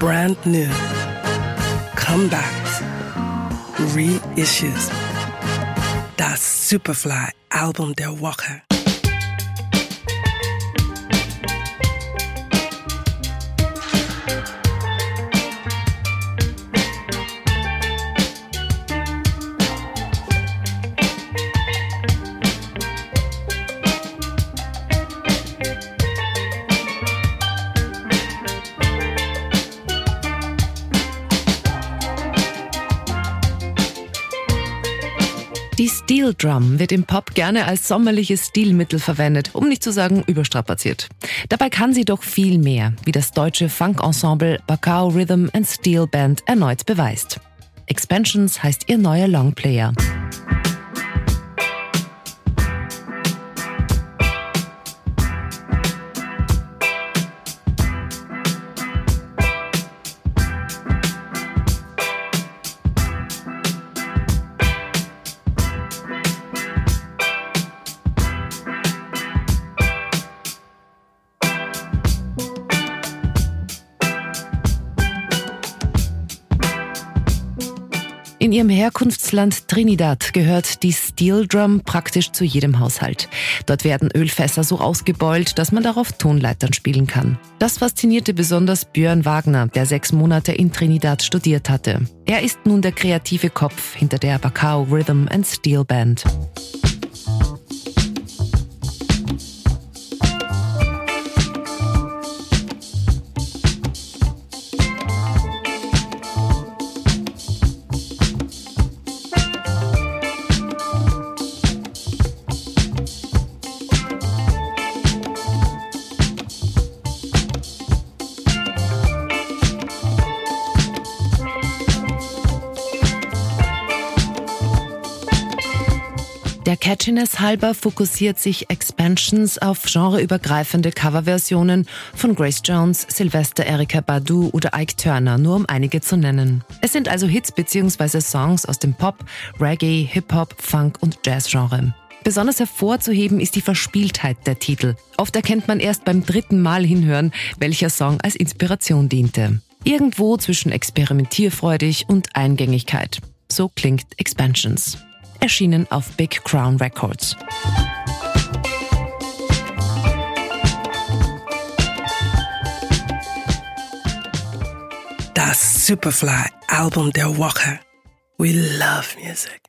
brand new, comebacks, reissues. Das Superfly Album der Woche. Die Steel Drum wird im Pop gerne als sommerliches Stilmittel verwendet, um nicht zu sagen überstrapaziert. Dabei kann sie doch viel mehr, wie das deutsche Funk-Ensemble Bacao Rhythm and Steel Band erneut beweist. Expansions heißt ihr neuer Longplayer. In ihrem Herkunftsland Trinidad gehört die Steel Drum praktisch zu jedem Haushalt. Dort werden Ölfässer so ausgebeult, dass man darauf Tonleitern spielen kann. Das faszinierte besonders Björn Wagner, der sechs Monate in Trinidad studiert hatte. Er ist nun der kreative Kopf hinter der Bacao Rhythm and Steel Band. Der Catchiness halber fokussiert sich Expansions auf genreübergreifende Coverversionen von Grace Jones, Sylvester Erika Badu oder Ike Turner, nur um einige zu nennen. Es sind also Hits bzw. Songs aus dem Pop, Reggae, Hip-Hop, Funk und Jazz-Genre. Besonders hervorzuheben ist die Verspieltheit der Titel. Oft erkennt man erst beim dritten Mal hinhören, welcher Song als Inspiration diente. Irgendwo zwischen experimentierfreudig und Eingängigkeit. So klingt Expansions erschienen auf Big Crown Records. Das Superfly Album der Woche. We love music.